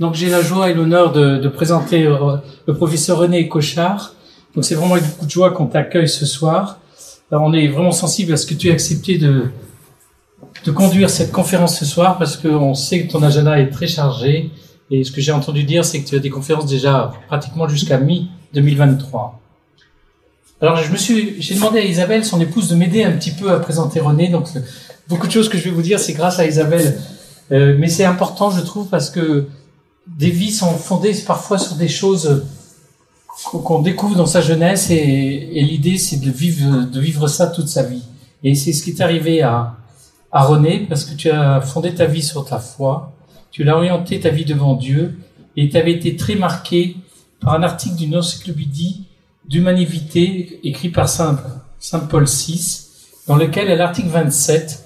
Donc j'ai la joie et l'honneur de, de, présenter euh, le professeur René Cochard. Donc c'est vraiment avec beaucoup de joie qu'on t'accueille ce soir. Alors, on est vraiment sensible à ce que tu aies accepté de, de conduire cette conférence ce soir parce qu'on sait que ton agenda est très chargé. Et ce que j'ai entendu dire, c'est que tu as des conférences déjà pratiquement jusqu'à mi-2023. Alors je me suis, j'ai demandé à Isabelle, son épouse, de m'aider un petit peu à présenter René. Donc beaucoup de choses que je vais vous dire, c'est grâce à Isabelle. Euh, mais c'est important, je trouve, parce que des vies sont fondées parfois sur des choses qu'on découvre dans sa jeunesse et, l'idée c'est de vivre, ça toute sa vie. Et c'est ce qui est arrivé à, à René parce que tu as fondé ta vie sur ta foi, tu l'as orienté ta vie devant Dieu. Et tu avais été très marqué par un article d'une encyclopédie d'humanité écrit par Saint, Saint Paul VI dans lequel à l'article 27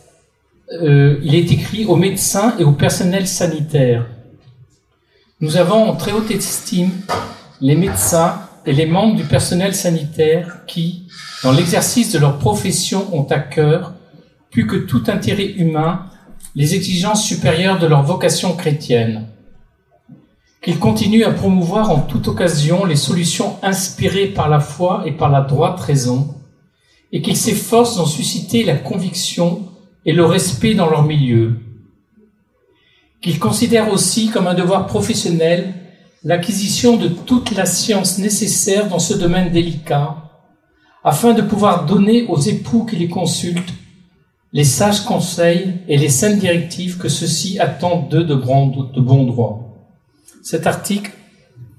euh, il est écrit aux médecins et au personnel sanitaire nous avons en très haute estime les médecins et les membres du personnel sanitaire qui, dans l'exercice de leur profession, ont à cœur, plus que tout intérêt humain, les exigences supérieures de leur vocation chrétienne. Qu'ils continuent à promouvoir en toute occasion les solutions inspirées par la foi et par la droite raison, et qu'ils s'efforcent d'en susciter la conviction et le respect dans leur milieu qu'il considère aussi comme un devoir professionnel l'acquisition de toute la science nécessaire dans ce domaine délicat, afin de pouvoir donner aux époux qui les consultent les sages conseils et les saines directives que ceux-ci attendent d'eux de de bon droit. Cet article,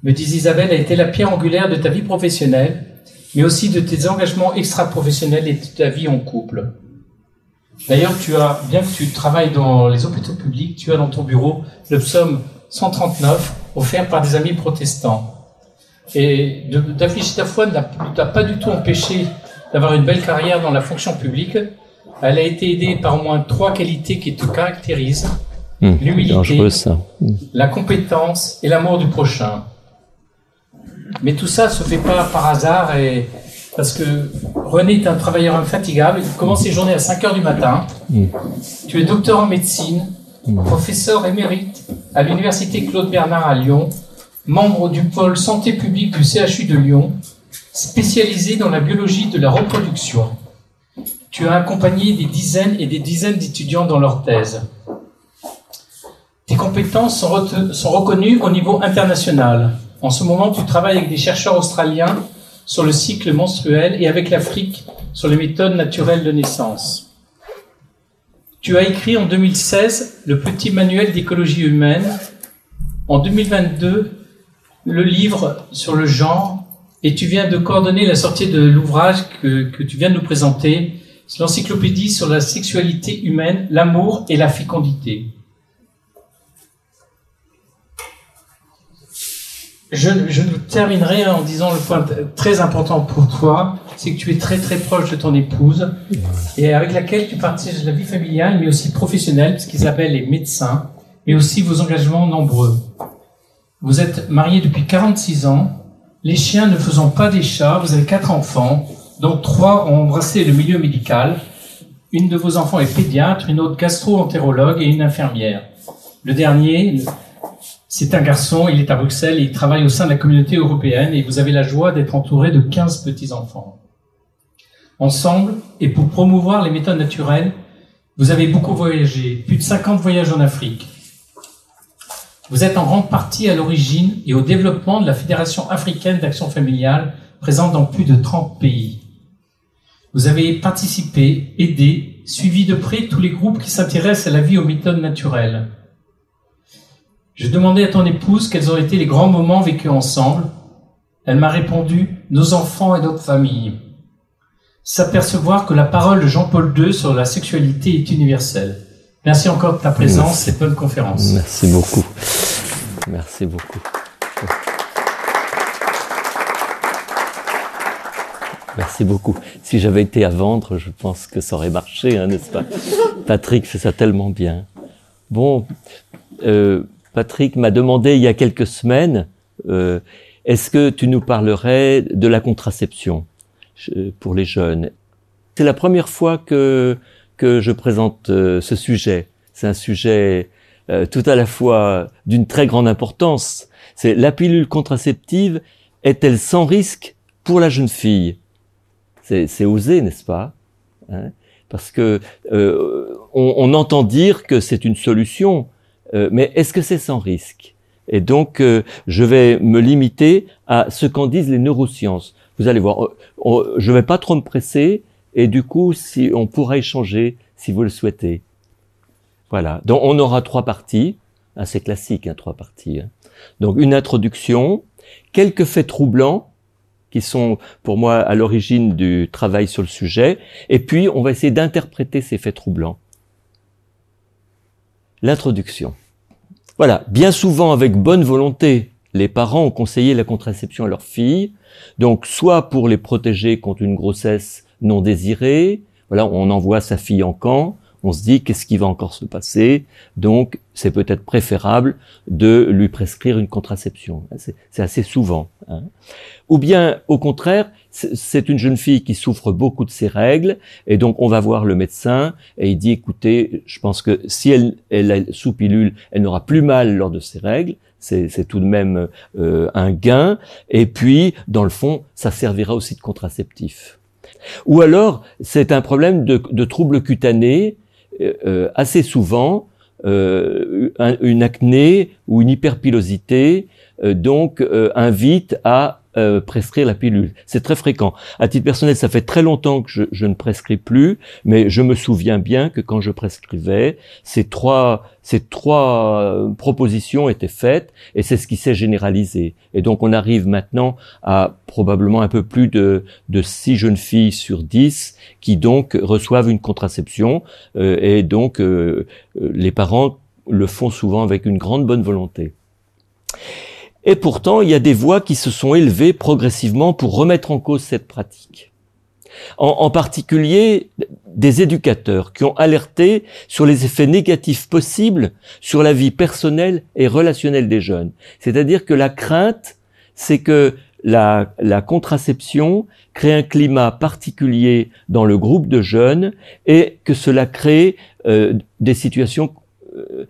me dit Isabelle, a été la pierre angulaire de ta vie professionnelle, mais aussi de tes engagements extra-professionnels et de ta vie en couple. D'ailleurs, tu as, bien que tu travailles dans les hôpitaux publics, tu as dans ton bureau le psaume 139 offert par des amis protestants. Et d'afficher ta foi ne t'a pas du tout empêché d'avoir une belle carrière dans la fonction publique. Elle a été aidée par au moins trois qualités qui te caractérisent. Mmh, L'humilité, la compétence et l'amour du prochain. Mais tout ça se fait pas par hasard et parce que René est un travailleur infatigable. Il commence ses journées à 5 heures du matin. Mm. Tu es docteur en médecine, mm. professeur émérite à l'université Claude Bernard à Lyon, membre du pôle santé publique du CHU de Lyon, spécialisé dans la biologie de la reproduction. Tu as accompagné des dizaines et des dizaines d'étudiants dans leur thèse. Tes compétences sont, sont reconnues au niveau international. En ce moment, tu travailles avec des chercheurs australiens sur le cycle menstruel et avec l'Afrique sur les méthodes naturelles de naissance. Tu as écrit en 2016 le petit manuel d'écologie humaine, en 2022 le livre sur le genre, et tu viens de coordonner la sortie de l'ouvrage que, que, tu viens de nous présenter, l'encyclopédie sur la sexualité humaine, l'amour et la fécondité. Je, je terminerai en disant le point très important pour toi, c'est que tu es très très proche de ton épouse et avec laquelle tu partages la vie familiale mais aussi professionnelle, parce qu'Isabelle est médecin, mais aussi vos engagements nombreux. Vous êtes mariés depuis 46 ans, les chiens ne faisant pas des chats, vous avez quatre enfants, dont trois ont embrassé le milieu médical. Une de vos enfants est pédiatre, une autre gastro-entérologue et une infirmière. Le dernier, c'est un garçon, il est à Bruxelles, il travaille au sein de la communauté européenne et vous avez la joie d'être entouré de 15 petits-enfants. Ensemble, et pour promouvoir les méthodes naturelles, vous avez beaucoup voyagé, plus de 50 voyages en Afrique. Vous êtes en grande partie à l'origine et au développement de la Fédération africaine d'action familiale, présente dans plus de 30 pays. Vous avez participé, aidé, suivi de près tous les groupes qui s'intéressent à la vie aux méthodes naturelles. Je demandais à ton épouse quels ont été les grands moments vécus ensemble. Elle m'a répondu nos enfants et notre famille. S'apercevoir que la parole de Jean-Paul II sur la sexualité est universelle. Merci encore de ta présence et bonne conférence. Merci beaucoup. Merci beaucoup. Merci beaucoup. Si j'avais été à vendre, je pense que ça aurait marché, hein, n'est-ce pas? Patrick fait ça tellement bien. Bon, euh, Patrick m'a demandé il y a quelques semaines, euh, est-ce que tu nous parlerais de la contraception pour les jeunes? C'est la première fois que, que je présente euh, ce sujet. C'est un sujet euh, tout à la fois d'une très grande importance. C'est la pilule contraceptive est-elle sans risque pour la jeune fille? C'est osé, n'est-ce pas? Hein? Parce que euh, on, on, entend dire que c'est une solution, euh, mais est-ce que c'est sans risque? Et donc, euh, je vais me limiter à ce qu'en disent les neurosciences. Vous allez voir, je ne vais pas trop me presser, et du coup, si on pourra échanger si vous le souhaitez. Voilà. Donc, on aura trois parties, assez classiques, hein, trois parties. Hein. Donc, une introduction, quelques faits troublants qui sont pour moi à l'origine du travail sur le sujet, et puis on va essayer d'interpréter ces faits troublants. L'introduction. Voilà, bien souvent avec bonne volonté, les parents ont conseillé la contraception à leurs filles, donc soit pour les protéger contre une grossesse non désirée, voilà, on envoie sa fille en camp, on se dit qu'est-ce qui va encore se passer, donc c'est peut-être préférable de lui prescrire une contraception. C'est assez souvent. Hein. Ou bien, au contraire, c'est une jeune fille qui souffre beaucoup de ses règles, et donc on va voir le médecin, et il dit, écoutez, je pense que si elle, est sous pilule, elle n'aura plus mal lors de ses règles, c'est tout de même euh, un gain, et puis, dans le fond, ça servira aussi de contraceptif. Ou alors, c'est un problème de, de troubles cutanés, euh, euh, assez souvent euh, une acné ou une hyperpilosité donc invite à euh, prescrire la pilule. C'est très fréquent. À titre personnel, ça fait très longtemps que je, ne prescris plus, mais je me souviens bien que quand je prescrivais, ces trois, ces trois euh, propositions étaient faites et c'est ce qui s'est généralisé. Et donc on arrive maintenant à probablement un peu plus de, de 6 jeunes filles sur 10 qui donc reçoivent une contraception euh, et donc les parents le font souvent avec une grande bonne volonté. Et pourtant, il y a des voix qui se sont élevées progressivement pour remettre en cause cette pratique. En, particulier, des éducateurs qui ont alerté sur les effets négatifs possibles sur la vie personnelle et relationnelle des jeunes. C'est-à-dire que la crainte, c'est que la, contraception crée un climat particulier dans le groupe de jeunes et que cela crée euh, des situations euh,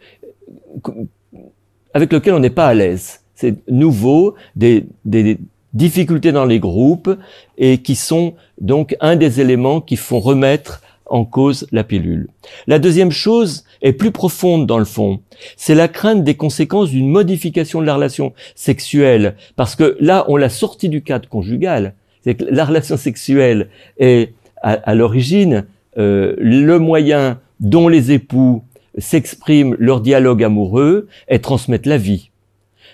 avec lesquelles on n'est pas à l'aise c'est nouveau, des, des difficultés dans les groupes et qui sont donc un des éléments qui font remettre en cause la pilule. La deuxième chose est plus profonde dans le fond. C'est la crainte des conséquences d'une modification de la relation sexuelle. Parce que là, on l'a sorti du cadre conjugal. C'est que la relation sexuelle est à, l'origine euh, le moyen dont les époux s'expriment leur dialogue amoureux et transmettent la vie.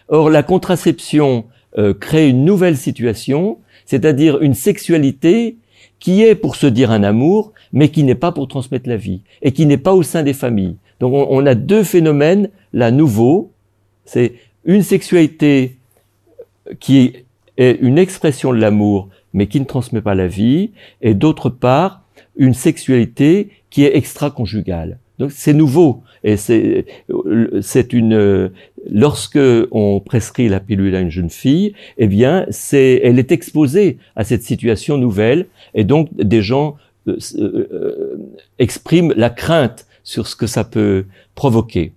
Or, la contraception euh, crée une nouvelle situation, c'est-à-dire une sexualité qui est pour se dire un amour, mais qui n'est pas pour transmettre la vie, et qui n'est pas au sein des familles. Donc on, a deux phénomènes, là, nouveaux. C'est une sexualité qui est une expression de l'amour, mais qui ne transmet pas la vie, et d'autre part, une sexualité qui est extra-conjugale. Donc c'est nouveau et c'est c'est une lorsque on prescrit la pilule à une jeune fille, eh bien c'est elle est exposée à cette situation nouvelle et donc des gens euh, euh, expriment la crainte sur ce que ça peut provoquer.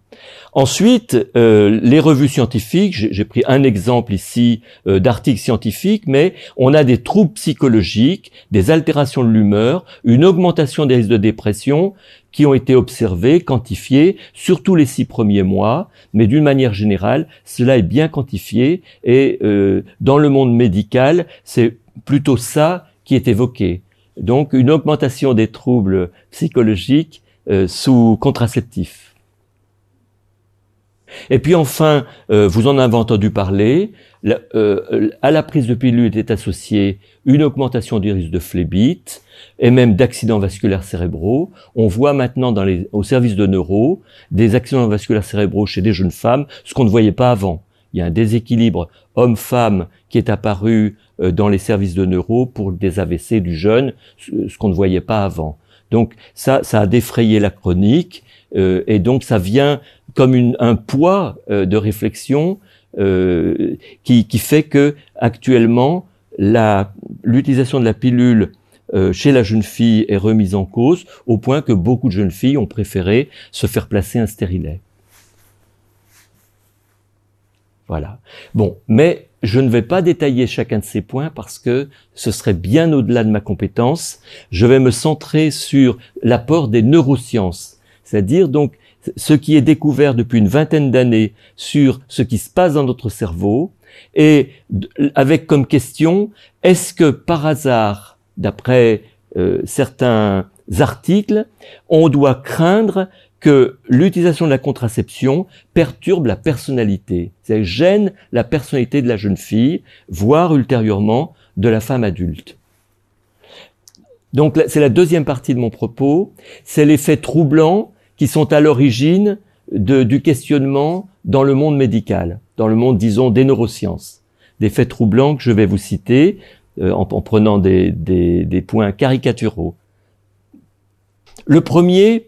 Ensuite, euh, les revues scientifiques, j'ai pris un exemple ici euh, d'articles scientifiques, mais on a des troubles psychologiques, des altérations de l'humeur, une augmentation des risques de dépression qui ont été observés, quantifiés, surtout les six premiers mois, mais d'une manière générale, cela est bien quantifié et euh, dans le monde médical, c'est plutôt ça qui est évoqué. Donc une augmentation des troubles psychologiques sous contraceptifs. Et puis enfin, euh, vous en avez entendu parler, euh, à la prise de pilule est associée une augmentation du risque de phlébite et même d'accidents vasculaires cérébraux. On voit maintenant dans les, au service de neuro des accidents vasculaires cérébraux chez des jeunes femmes, ce qu'on ne voyait pas avant. Il y a un déséquilibre homme-femme qui est apparu euh, dans les services de neuro pour des AVC du jeune, ce qu'on ne voyait pas avant. Donc ça, ça a défrayé la chronique et donc ça vient comme une, un poids euh, de réflexion euh, qui, fait que actuellement l'utilisation de la pilule euh, chez la jeune fille est remise en cause au point que beaucoup de jeunes filles ont préféré se faire placer un stérilet. Voilà. Bon, mais je ne vais pas détailler chacun de ces points parce que ce serait bien au-delà de ma compétence. Je vais me centrer sur l'apport des neurosciences, c'est-à-dire donc ce qui est découvert depuis une vingtaine d'années sur ce qui se passe dans notre cerveau et avec comme question est-ce que par hasard, d'après euh, certains articles, on doit craindre que l'utilisation de la contraception perturbe la personnalité, c'est gêne la personnalité de la jeune fille, voire ultérieurement de la femme adulte? Donc c'est la deuxième partie de mon propos, c'est les faits troublants qui sont à l'origine du questionnement dans le monde médical, dans le monde, disons, des neurosciences. Des faits troublants que je vais vous citer euh, en, prenant des, points caricaturaux. Le premier,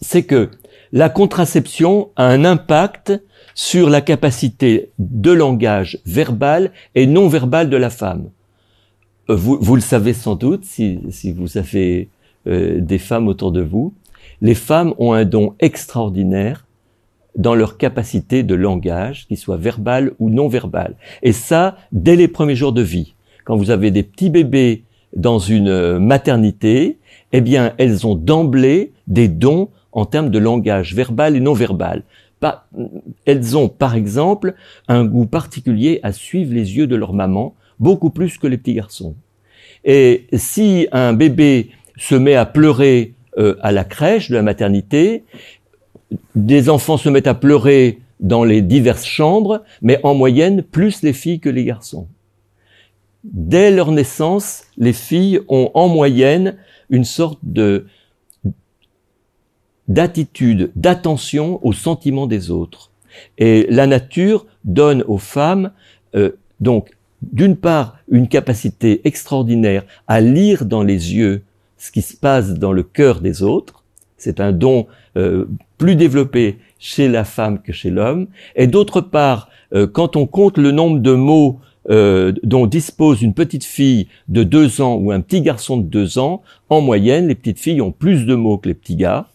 c'est que la contraception a un impact sur la capacité de langage verbal et non verbal de la femme. Euh, vous, le savez sans doute si, si vous avez euh, des femmes autour de vous. Les femmes ont un don extraordinaire dans leur capacité de langage, qu'il soit verbal ou non verbal. Et ça, dès les premiers jours de vie. Quand vous avez des petits bébés dans une euh, maternité, eh bien, elles ont d'emblée des dons en termes de langage verbal et non verbal. elles ont, par exemple, un goût particulier à suivre les yeux de leur maman, beaucoup plus que les petits garçons. Et si un bébé se met à pleurer euh, à la crèche de la maternité, des enfants se mettent à pleurer dans les diverses chambres, mais en moyenne plus les filles que les garçons. Dès leur naissance, les filles ont en moyenne une sorte de d'attitude, d'attention aux sentiments des autres. Et la nature donne aux femmes euh, donc d'une part une capacité extraordinaire à lire dans les yeux ce qui se passe dans le cœur des autres. C'est un don euh, plus développé chez la femme que chez l'homme. Et d'autre part, euh, quand on compte le nombre de mots dont dispose une petite fille de deux ans ou un petit garçon de deux ans, en moyenne, les petites filles ont plus de mots que les petits gars.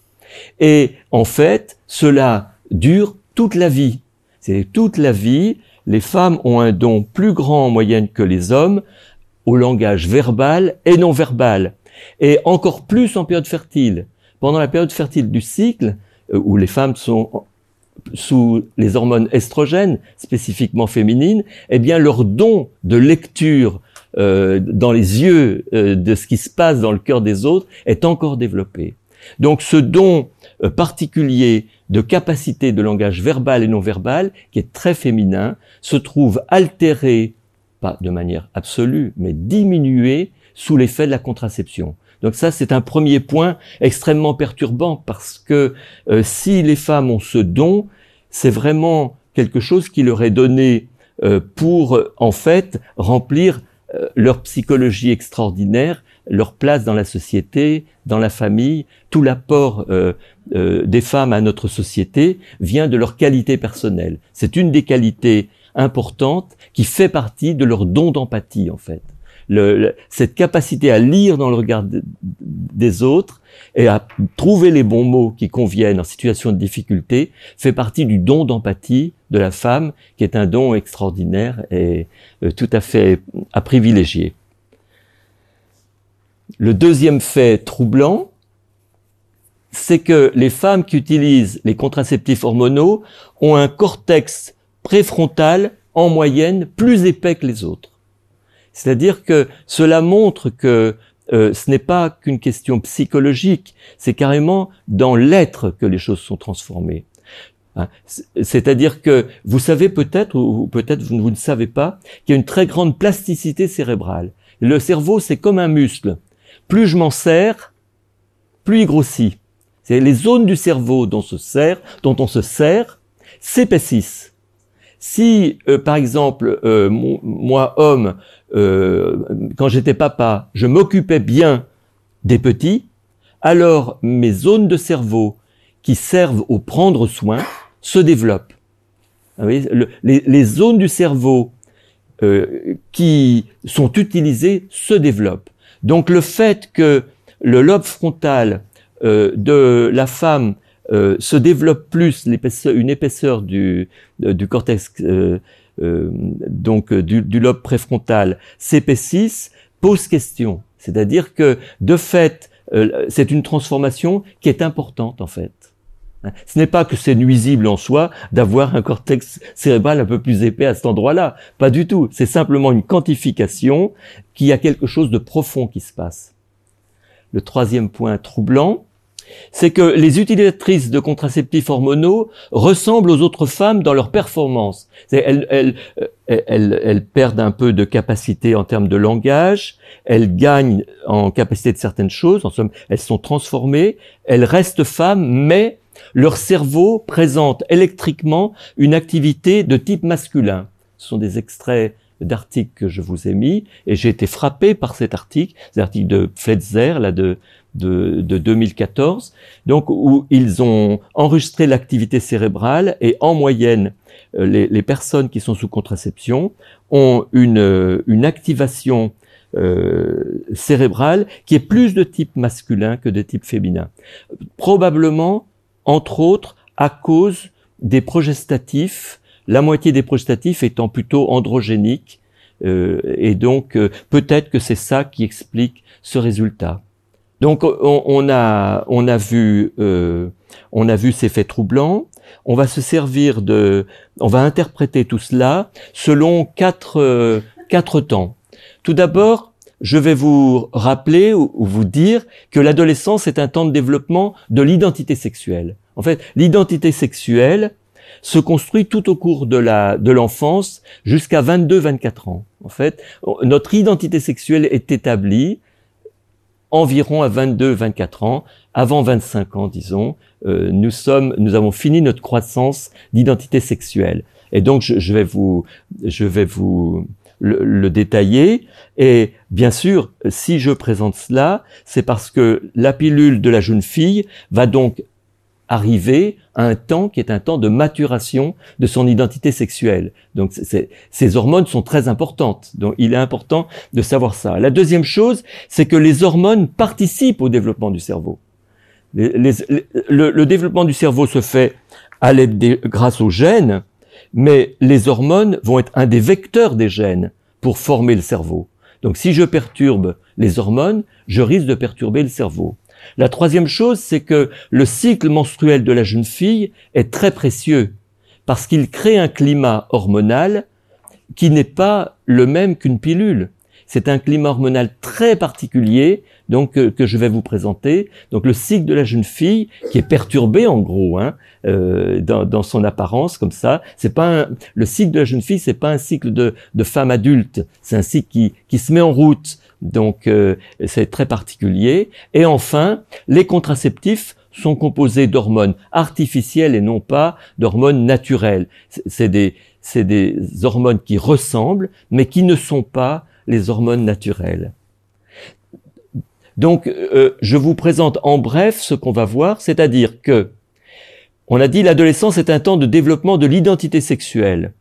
Et en fait, cela dure toute la vie. C'est toute la vie. Les femmes ont un don plus grand en moyenne que les hommes au langage verbal et non verbal. Et encore plus en période fertile. Pendant la période fertile du cycle, euh, où les femmes sont sous les hormones estrogènes, spécifiquement féminines, eh bien leur don de lecture euh, dans les yeux euh, de ce qui se passe dans le cœur des autres est encore développé. Donc ce don particulier de capacité de langage verbal et non verbal, qui est très féminin, se trouve altéré, pas de manière absolue, mais diminué sous l'effet de la contraception. Donc ça, c'est un premier point extrêmement perturbant parce que euh, si les femmes ont ce don, c'est vraiment quelque chose qui leur est donné euh, pour, en fait, remplir leur psychologie extraordinaire leur place dans la société, dans la famille, tout l'apport euh, euh, des femmes à notre société vient de leur qualité personnelle. C'est une des qualités importantes qui fait partie de leur don d'empathie en fait. Le, cette capacité à lire dans le regard des autres et à trouver les bons mots qui conviennent en situation de difficulté fait partie du don d'empathie de la femme qui est un don extraordinaire et euh, tout à fait à privilégier. Le deuxième fait troublant, c'est que les femmes qui utilisent les contraceptifs hormonaux ont un cortex préfrontal en moyenne plus épais que les autres. C'est-à-dire que cela montre que euh, ce n'est pas qu'une question psychologique, c'est carrément dans l'être que les choses sont transformées. Hein, c'est-à-dire que vous savez peut-être, ou peut-être vous ne savez pas, qu'il y a une très grande plasticité cérébrale. Le cerveau, c'est comme un muscle plus je m'en sers, plus il grossit. C'est les zones du cerveau dont, se sert, dont on se sert s'épaississent. Si, euh, par exemple, euh, moi, homme, euh, quand j'étais papa, je m'occupais bien des petits, alors mes zones de cerveau qui servent au prendre soin se développent. Ah les, les, zones du cerveau qui sont utilisées se développent. Donc le fait que le lobe frontal euh, de la femme euh, se développe plus une épaisseur du, du cortex euh, euh, donc du, du, lobe préfrontal s'épaississe, pose question. C'est-à-dire que de fait, c'est une transformation qui est importante en fait. Ce n'est pas que c'est nuisible en soi d'avoir un cortex cérébral un peu plus épais à cet endroit-là. Pas du tout. C'est simplement une quantification qui a quelque chose de profond qui se passe. Le troisième point troublant, c'est que les utilisatrices de contraceptifs hormonaux ressemblent aux autres femmes dans leur performance. Elles, elles, elles, elles, perdent un peu de capacité en termes de langage, elles gagnent en capacité de certaines choses, en somme, elles sont transformées, elles restent femmes, mais leur cerveau présente électriquement une activité de type masculin. Ce sont des extraits d'articles que je vous ai mis et j'ai été frappé par cet article, cet article de Fletzer là de, de, de 2014, donc où ils ont enregistré l'activité cérébrale et en moyenne euh, les, les, personnes qui sont sous contraception ont une, une activation euh, cérébrale qui est plus de type masculin que de type féminin. Probablement entre autres à cause des progestatifs, la moitié des progestatifs étant plutôt androgéniques, euh, et donc euh, peut-être que c'est ça qui explique ce résultat. Donc on, a on a vu euh, on a vu ces faits troublants. On va se servir de on va interpréter tout cela selon quatre quatre temps. Tout d'abord je vais vous rappeler ou vous dire que l'adolescence est un temps de développement de l'identité sexuelle. En fait, l'identité sexuelle se construit tout au cours de la de l'enfance jusqu'à 22-24 ans. En fait, notre identité sexuelle est établie environ à 22-24 ans, avant 25 ans, disons, euh, nous sommes, nous avons fini notre croissance d'identité sexuelle. Et donc, je, je, vais vous, je vais vous le, détailler. Et bien sûr, si je présente cela, c'est parce que la pilule de la jeune fille va donc arriver à un temps qui est un temps de maturation de son identité sexuelle. Donc ces hormones sont très importantes. Donc il est important de savoir ça. La deuxième chose, c'est que les hormones participent au développement du cerveau. le, développement du cerveau se fait à l'aide grâce aux gènes, mais les hormones vont être un des vecteurs des gènes pour former le cerveau. Donc si je perturbe les hormones, je risque de perturber le cerveau. La troisième chose, c'est que le cycle menstruel de la jeune fille est très précieux parce qu'il crée un climat hormonal qui n'est pas le même qu'une pilule. C'est un climat hormonal très particulier, donc euh, que je vais vous présenter. Donc le cycle de la jeune fille qui est perturbé en gros hein, euh, dans, dans, son apparence comme ça. C'est pas un, le cycle de la jeune fille, c'est pas un cycle de, de femme adulte. C'est un cycle qui, qui se met en route. Donc euh, c'est très particulier. Et enfin, les contraceptifs sont composés d'hormones artificielles et non pas d'hormones naturelles. C'est des, c'est des hormones qui ressemblent, mais qui ne sont pas les hormones naturelles. Donc, euh, je vous présente en bref ce qu'on va voir, c'est-à-dire que, on a dit l'adolescence est un temps de développement de l'identité sexuelle.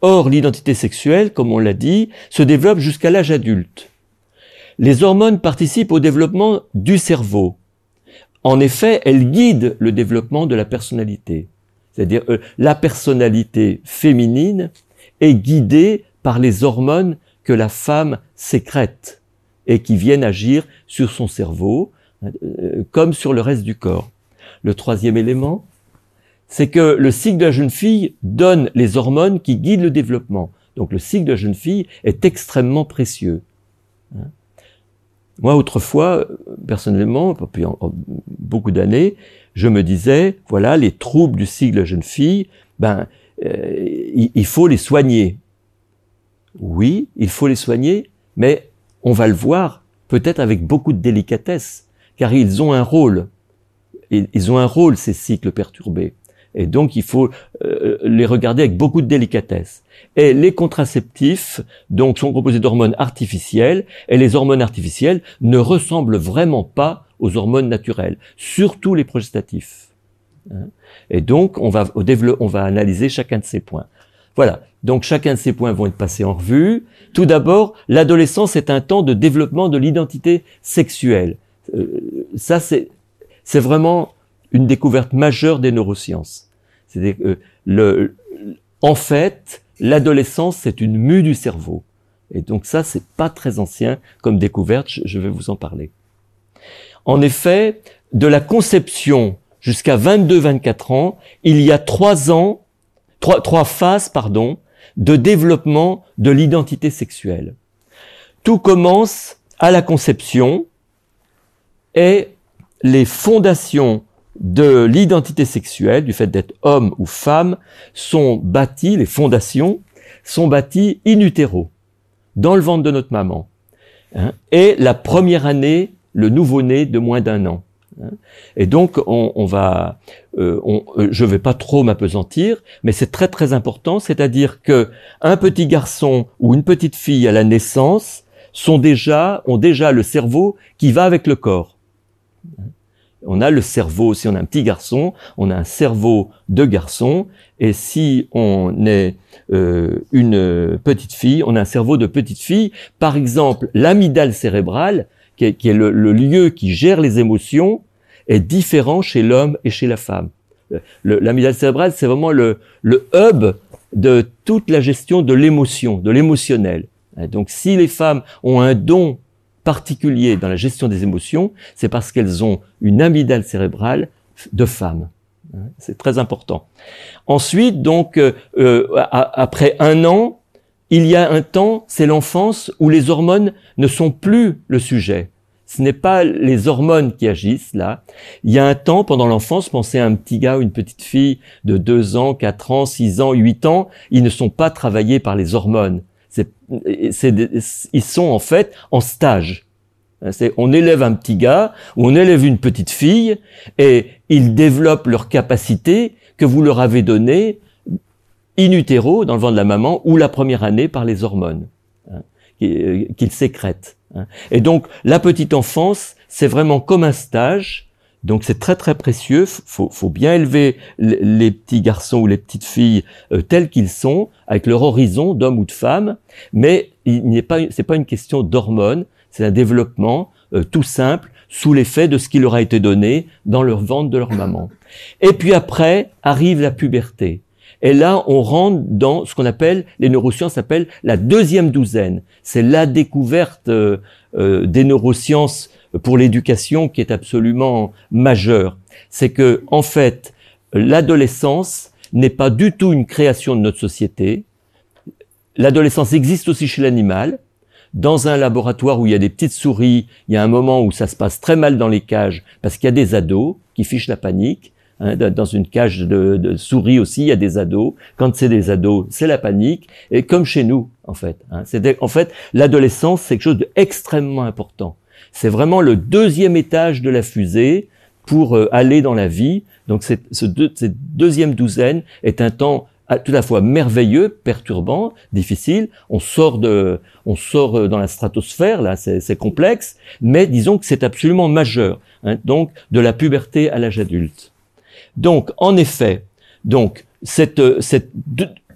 Or, l'identité sexuelle, comme on l'a dit, se développe jusqu'à l'âge adulte. Les hormones participent au développement du cerveau. En effet, elles guident le développement de la personnalité. C'est-à-dire, euh, la personnalité féminine est guidée par les hormones que la femme sécrète et qui viennent agir sur son cerveau euh, comme sur le reste du corps. Le troisième élément, c'est que le cycle de la jeune fille donne les hormones qui guident le développement. Donc le cycle de la jeune fille est extrêmement précieux. Hein. Moi, autrefois, personnellement, depuis beaucoup d'années, je me disais, voilà, les troubles du cycle de la jeune fille, ben, euh, il faut les soigner. Oui, il faut les soigner, mais on va le voir peut-être avec beaucoup de délicatesse, car ils ont un rôle. Ils ont un rôle, ces cycles perturbés. Et donc, il faut euh, les regarder avec beaucoup de délicatesse. Et les contraceptifs, donc, sont composés d'hormones artificielles, et les hormones artificielles ne ressemblent vraiment pas aux hormones naturelles, surtout les progestatifs. Hein. Et donc, on va, on va analyser chacun de ces points. Voilà. Donc chacun de ces points vont être passés en revue. Tout d'abord, l'adolescence est un temps de développement de l'identité sexuelle. Euh, ça, c'est, c'est vraiment une découverte majeure des neurosciences. C'est le, en fait, l'adolescence, c'est une mue du cerveau. Et donc ça, c'est pas très ancien comme découverte, je vais vous en parler. En effet, de la conception jusqu'à 22-24 ans, il y a trois ans, trois, phases, pardon, de développement de l'identité sexuelle. Tout commence à la conception et les fondations de l'identité sexuelle, du fait d'être homme ou femme, sont bâties, les fondations sont bâties in utero, dans le ventre de notre maman. Hein, et la première année, le nouveau-né de moins d'un an. Hein. Et donc, on, va, euh, on, euh, je ne vais pas trop m'apesantir, mais c'est très très important, c'est-à-dire que un petit garçon ou une petite fille à la naissance sont déjà, ont déjà le cerveau qui va avec le corps. On a le cerveau, si on a un petit garçon, on a un cerveau de garçon, et si on est euh, une petite fille, on a un cerveau de petite fille. Par exemple, l'amygdale cérébrale, qui est, le, lieu qui gère les émotions, est différent chez l'homme et chez la femme. L'amygdale cérébrale, c'est vraiment le, le hub de toute la gestion de l'émotion, de l'émotionnel. Donc si les femmes ont un don particulier dans la gestion des émotions, c'est parce qu'elles ont une amygdale cérébrale de femme. C'est très important. Ensuite, donc, euh, euh, après un an, il y a un temps, c'est l'enfance où les hormones ne sont plus le sujet. Ce n'est pas les hormones qui agissent là. Il y a un temps pendant l'enfance, pensez à un petit gars ou une petite fille de 2 ans, 4 ans, 6 ans, 8 ans, ils ne sont pas travaillés par les hormones. Ils sont en fait en stage. On élève un petit gars ou on élève une petite fille et ils développent leur capacité que vous leur avez donnée in utero, dans le ventre de la maman, ou la première année par les hormones hein, euh, qu'ils sécrètent. Hein. Et donc, la petite enfance, c'est vraiment comme un stage. Donc, c'est très très précieux. Faut, faut bien élever les petits garçons ou les petites filles euh, tels qu'ils sont, avec leur horizon d'homme ou de femme. Mais il n'est pas, c'est pas une question d'hormones. C'est un développement euh, tout simple sous l'effet de ce qui leur a été donné dans leur ventre de leur maman. Et puis après arrive la puberté. Et là, on rentre dans ce qu'on appelle, les neurosciences appellent la deuxième douzaine. C'est la découverte euh, euh, des neurosciences pour l'éducation qui est absolument majeure. C'est que, en fait, l'adolescence n'est pas du tout une création de notre société. L'adolescence existe aussi chez l'animal. Dans un laboratoire où il y a des petites souris, il y a un moment où ça se passe très mal dans les cages parce qu'il y a des ados qui fichent la panique. Hein, dans une cage de, souris aussi, il y a des ados. Quand c'est des ados, c'est la panique. Et comme chez nous, en fait. Hein, en fait, l'adolescence, c'est quelque chose d'extrêmement important. C'est vraiment le deuxième étage de la fusée pour euh, aller dans la vie. Donc cette, ce cette deuxième douzaine est un temps tout à la fois merveilleux, perturbant, difficile. On sort de, on sort euh, dans la stratosphère, là, c'est complexe, mais disons que c'est absolument majeur. Hein, donc de la puberté à l'âge adulte. Donc, en effet, donc cette, cette,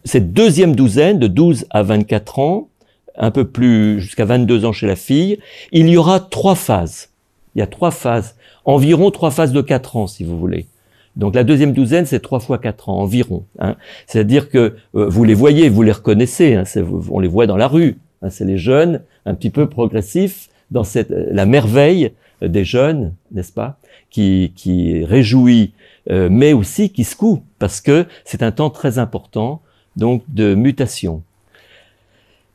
cette deuxième douzaine, de 12 à 24 ans, un peu plus jusqu'à 22 ans chez la fille, il y aura trois phases. Il y a trois phases, environ trois phases de 4 ans, si vous voulez. Donc la deuxième douzaine, c'est trois fois quatre ans environ. Hein. C'est-à-dire que euh, vous les voyez, vous les reconnaissez, hein, on les voit dans la rue. Hein, c'est les jeunes, un petit peu progressifs, dans cette, la merveille des jeunes, n'est-ce pas, qui, qui réjouit euh, mais aussi qui secoue, parce que c'est un temps très important donc de mutation.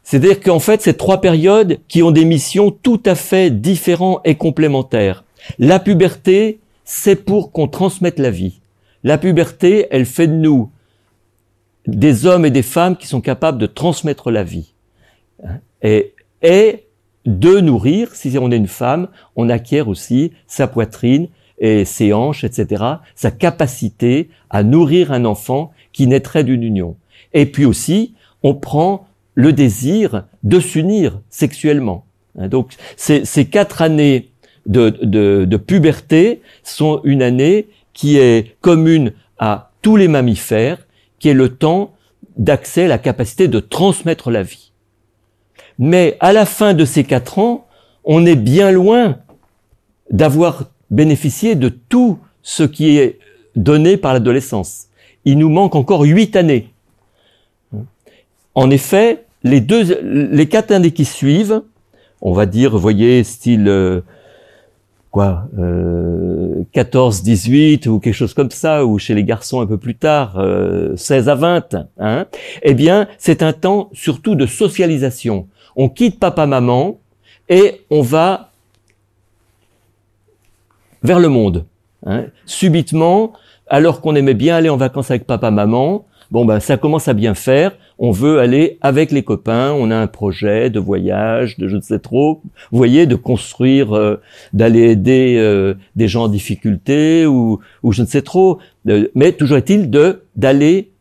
C'est-à-dire qu'en fait, ces trois périodes qui ont des missions tout à fait différentes et complémentaires. La puberté, c'est pour qu'on transmette la vie. La puberté, elle fait de nous des hommes et des femmes qui sont capables de transmettre la vie. Et, et de nourrir, si on est une femme, on acquiert aussi sa poitrine, et ses hanches, etc., sa capacité à nourrir un enfant qui naîtrait d'une union. Et puis aussi, on prend le désir de s'unir sexuellement. Hein, donc, ces, quatre années de, de, de, puberté sont une année qui est commune à tous les mammifères, qui est le temps d'accès à la capacité de transmettre la vie. Mais à la fin de ces quatre ans, on est bien loin d'avoir bénéficier de tout ce qui est donné par l'adolescence. Il nous manque encore huit années. En effet, les deux, quatre années qui suivent, on va dire, voyez, style euh, quoi, euh, 14, 18 ou quelque chose comme ça, ou chez les garçons un peu plus tard, euh, 16 à 20, hein, eh bien, c'est un temps surtout de socialisation. On quitte papa-maman et on va vers le monde. Hein. Subitement, alors qu'on aimait bien aller en vacances avec papa-maman, bon ben ça commence à bien faire. On veut aller avec les copains, on a un projet de voyage, de je ne sais trop. Vous voyez, de construire, euh, d'aller aider euh, des gens en difficulté ou, ou je ne sais trop. mais toujours est-il de d'aller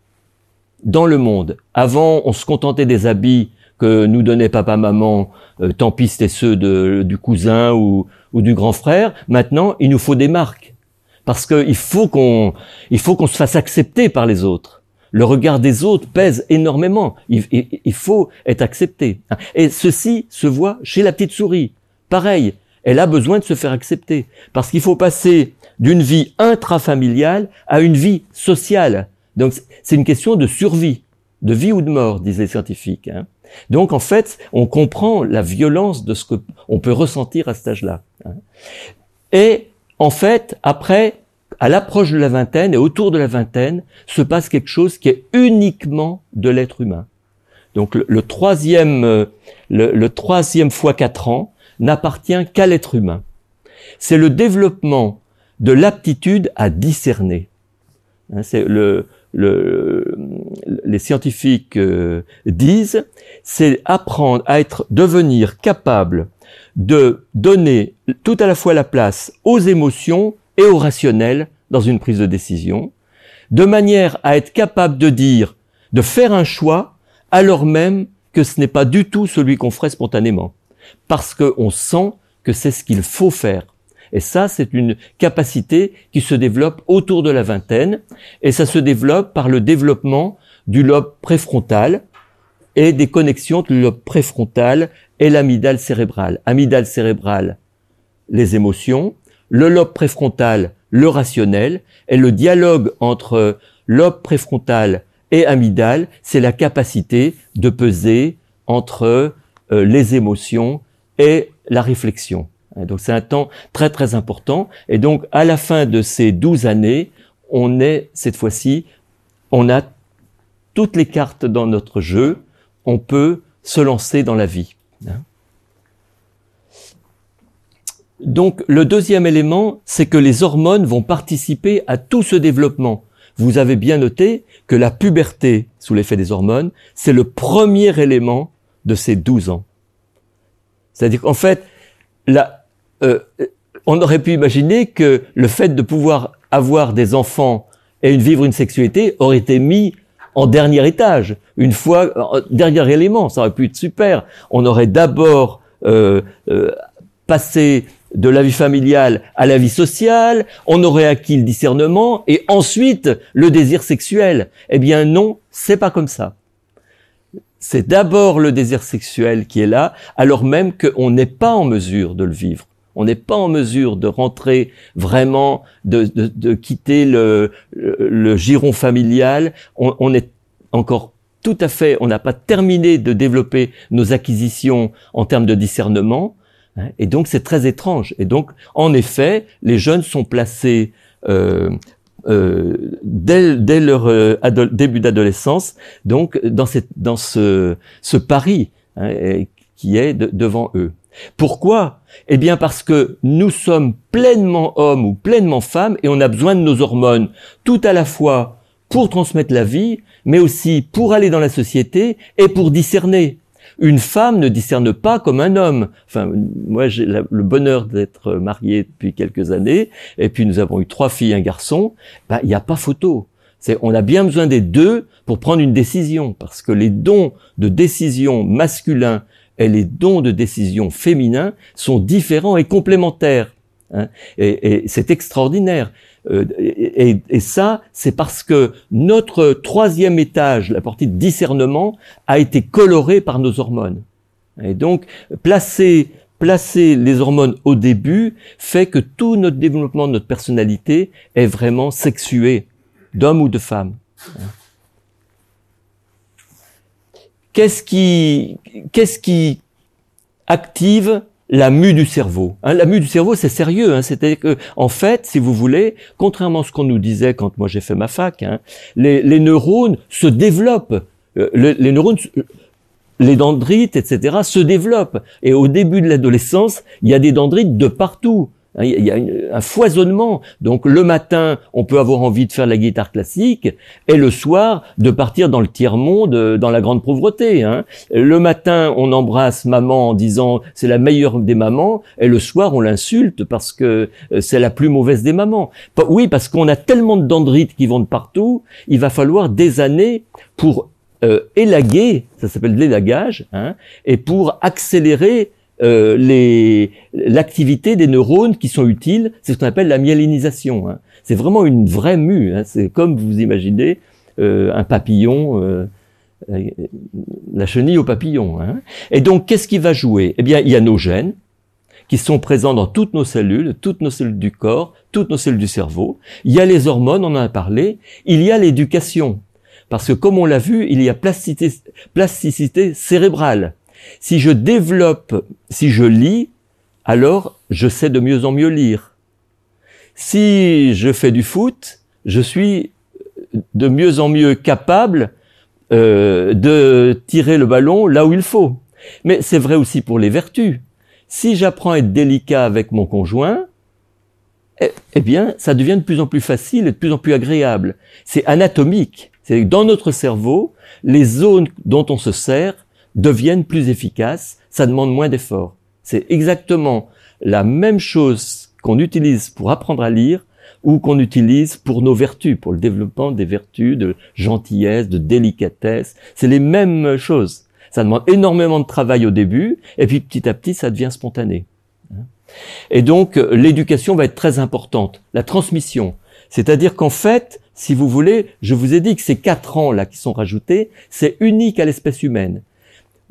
dans le monde. Avant, on se contentait des habits que nous donnait papa-maman, euh, tant pis c'était ceux de, du cousin ou, ou du grand frère. Maintenant, il nous faut des marques parce qu'il faut qu'on il faut qu'on se fasse accepter par les autres. Le regard des autres pèse énormément. Il, il, faut être accepté. Et ceci se voit chez la petite souris. Pareil, elle a besoin de se faire accepter parce qu'il faut passer d'une vie intrafamiliale à une vie sociale. Donc c'est une question de survie, de vie ou de mort, disent les scientifiques. Hein. Donc en fait, on comprend la violence de ce que on peut ressentir à cet âge-là. Hein. Et en fait, après, à l'approche de la vingtaine et autour de la vingtaine, se passe quelque chose qui est uniquement de l'être humain. Donc le, troisième, euh, le, troisième fois quatre ans n'appartient qu'à l'être humain. C'est le développement de l'aptitude à discerner. Hein, c'est le, le, les scientifiques euh, disent, c'est apprendre à être, devenir capable de donner tout à la fois la place aux émotions et au rationnel dans une prise de décision, de manière à être capable de dire, de faire un choix, alors même que ce n'est pas du tout celui qu'on ferait spontanément, parce qu'on sent que c'est ce qu'il faut faire. Et ça, c'est une capacité qui se développe autour de la vingtaine, et ça se développe par le développement du lobe préfrontal et des connexions entre le lobe préfrontal et l'amygdale cérébrale. Amygdale cérébrale, les émotions, le lobe préfrontal, le rationnel, et le dialogue entre lobe préfrontal et amygdale, c'est la capacité de peser entre euh, les émotions et la réflexion. Donc c'est un temps très très important. Et donc à la fin de ces douze années, on est cette fois-ci, on a toutes les cartes dans notre jeu, on peut se lancer dans la vie. Hein. Donc le deuxième élément, c'est que les hormones vont participer à tout ce développement. Vous avez bien noté que la puberté, sous l'effet des hormones, c'est le premier élément de ces 12 ans. C'est-à-dire qu'en fait, la, euh, on aurait pu imaginer que le fait de pouvoir avoir des enfants et vivre une sexualité aurait été mis en dernier étage, une fois, dernier élément, ça aurait pu être super. On aurait d'abord euh, euh, passé de la vie familiale à la vie sociale, on aurait acquis le discernement et ensuite le désir sexuel. Eh bien non, c'est pas comme ça. C'est d'abord le désir sexuel qui est là, alors même qu'on n'est pas en mesure de le vivre. On n'est pas en mesure de rentrer vraiment, de, de, quitter le, le, giron familial. On, on est encore tout à fait, on n'a pas terminé de développer nos acquisitions en termes de discernement. Hein, et donc c'est très étrange. Et donc, en effet, les jeunes sont placés euh, euh, dès, dès, leur euh, début d'adolescence, donc dans, cette, dans ce, ce pari hein, qui est devant eux. Pourquoi Eh bien parce que nous sommes pleinement hommes ou pleinement femmes et on a besoin de nos hormones tout à la fois pour transmettre la vie, mais aussi pour aller dans la société et pour discerner. Une femme ne discerne pas comme un homme. Enfin, moi, j'ai le bonheur d'être marié depuis quelques années, et puis nous avons eu trois filles, un garçon. Ben, il n'y a pas photo. C'est, on a bien besoin des deux pour prendre une décision, parce que les dons de décision masculins et les dons de décision féminins sont différents et complémentaires. Hein. et, c'est extraordinaire. Euh, et, ça, c'est parce que notre troisième étage, la partie de discernement, a été coloré par nos hormones. Et donc, placé placer les hormones au début fait que tout notre développement, notre personnalité est vraiment sexué, d'homme ou de femme. Qu'est-ce qui, qu'est-ce qui active la mue du cerveau. Hein, la mue du cerveau, c'est sérieux. Hein, C'est-à-dire que, en fait, si vous voulez, contrairement à ce qu'on nous disait quand moi j'ai fait ma fac, hein, les, neurones se développent. Euh, les, les, neurones, les dendrites, etc., se développent. Et au début de l'adolescence, il y a des dendrites de partout. Hein, il y a un foisonnement. Donc le matin, on peut avoir envie de faire la guitare classique, et le soir, de partir dans le tiers-monde, euh, dans la grande pauvreté. Hein. Le matin, on embrasse maman en disant c'est la meilleure des mamans, et le soir, on l'insulte parce que euh, c'est la plus mauvaise des mamans. Oui, parce qu'on a tellement de dendrites qui vont de partout, il va falloir des années pour euh, élaguer, ça s'appelle l'élagage, hein, et pour accélérer euh, l'activité des neurones qui sont utiles, c'est ce qu'on appelle la myélinisation. Hein. C'est vraiment une vraie mue. Hein. C'est comme vous imaginez euh, un papillon, euh, la chenille au papillon. Hein. Et donc, qu'est-ce qui va jouer? Eh bien, il y a nos gènes qui sont présents dans toutes nos cellules, toutes nos cellules du corps, toutes nos cellules du cerveau. Il y a les hormones, on en a parlé. Il y a l'éducation. Parce que comme on l'a vu, il y a plasticité, plasticité cérébrale. Si je développe, si je lis, alors je sais de mieux en mieux lire. Si je fais du foot, je suis de mieux en mieux capable euh, de tirer le ballon là où il faut. Mais c'est vrai aussi pour les vertus. Si j'apprends à être délicat avec mon conjoint, eh, eh, bien, ça devient de plus en plus facile et de plus en plus agréable. C'est anatomique. C'est dans notre cerveau, les zones dont on se sert deviennent plus efficaces, ça demande moins d'efforts. C'est exactement la même chose qu'on utilise pour apprendre à lire ou qu'on utilise pour nos vertus, pour le développement des vertus de gentillesse, de délicatesse. C'est les mêmes choses. Ça demande énormément de travail au début, et puis petit à petit, ça devient spontané. Et donc, l'éducation va être très importante. La transmission. C'est-à-dire qu'en fait, si vous voulez, je vous ai dit que ces quatre ans là qui sont rajoutés, c'est unique à l'espèce humaine.